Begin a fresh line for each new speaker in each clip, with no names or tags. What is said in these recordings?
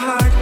heart.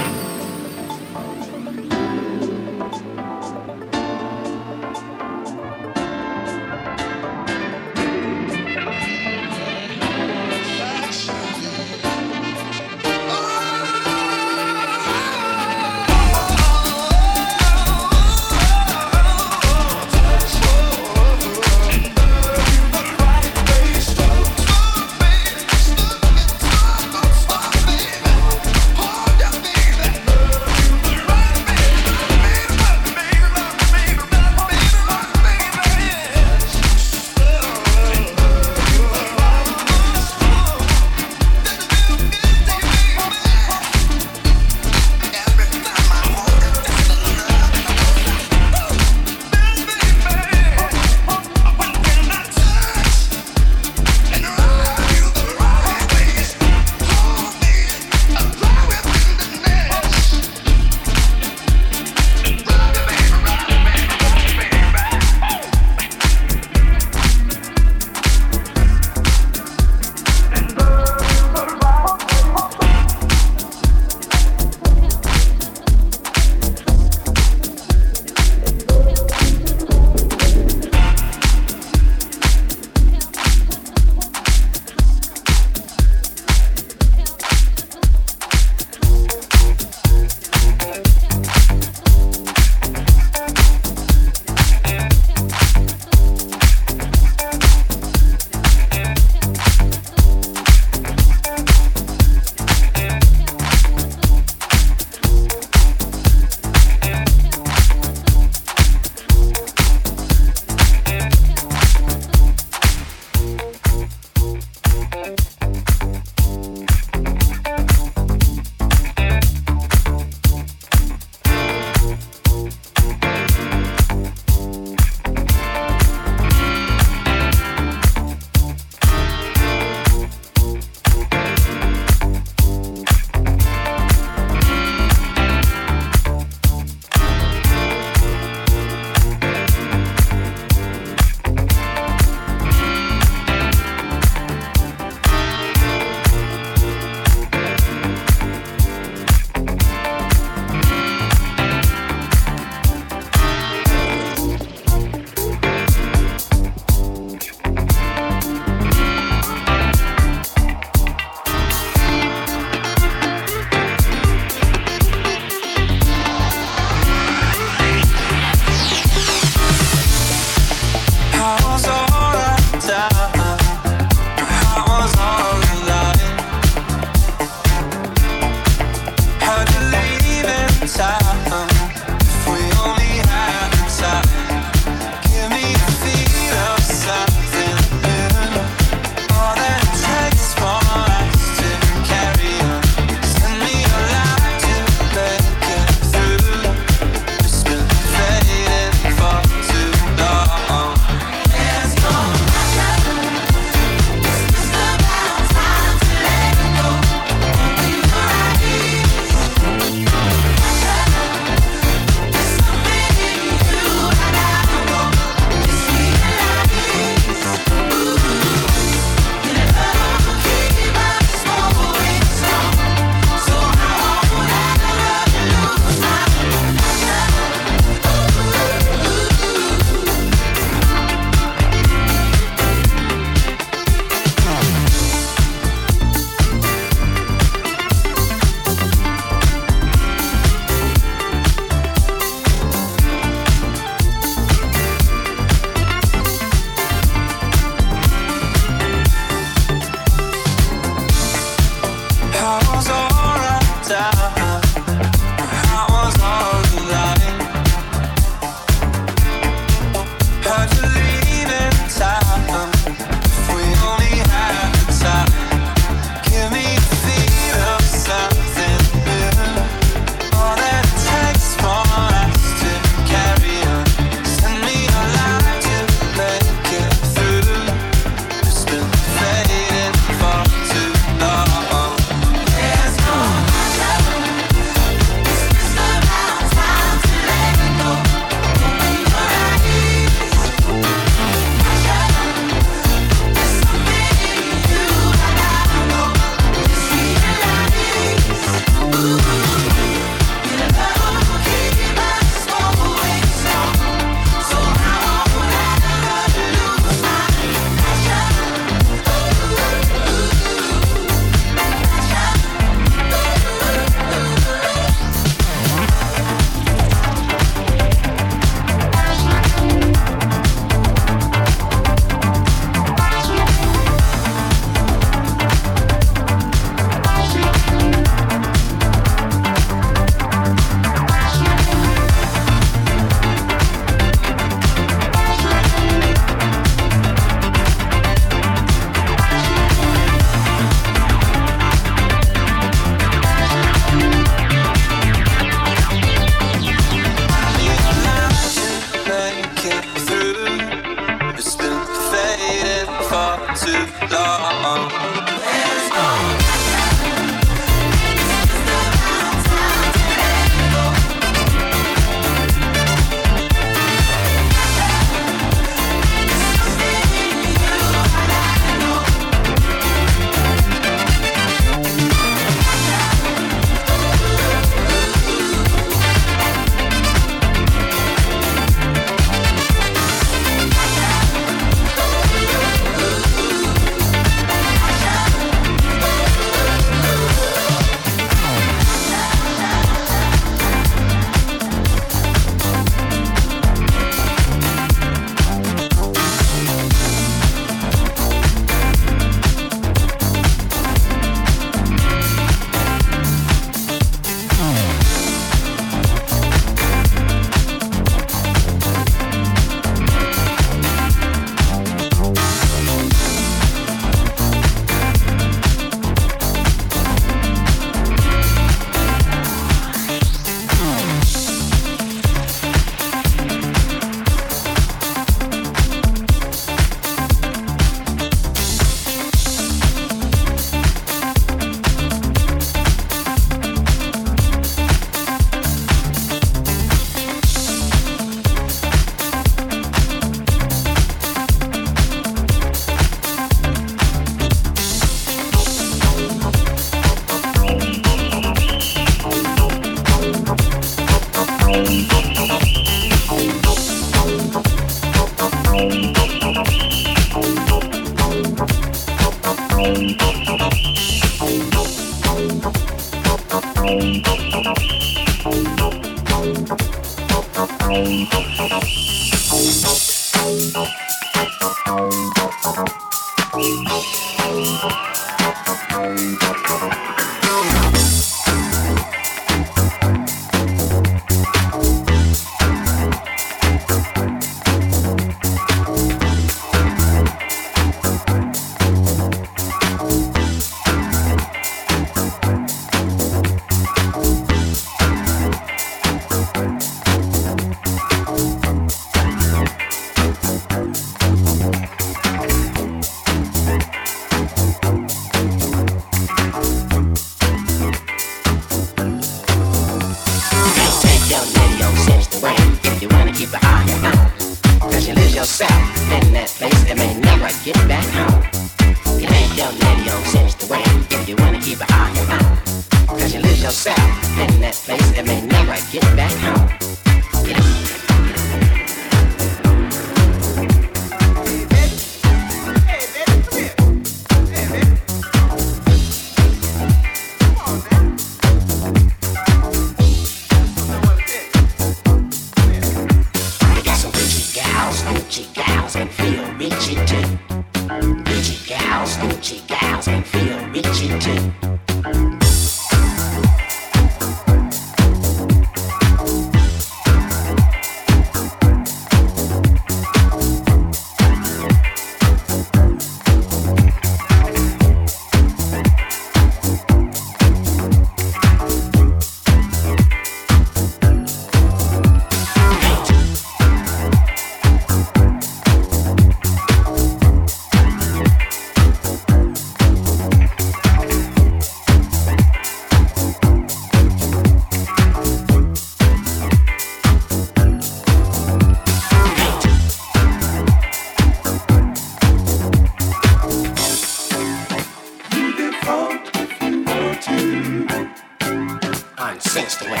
I sense the way.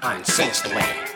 I sense the way.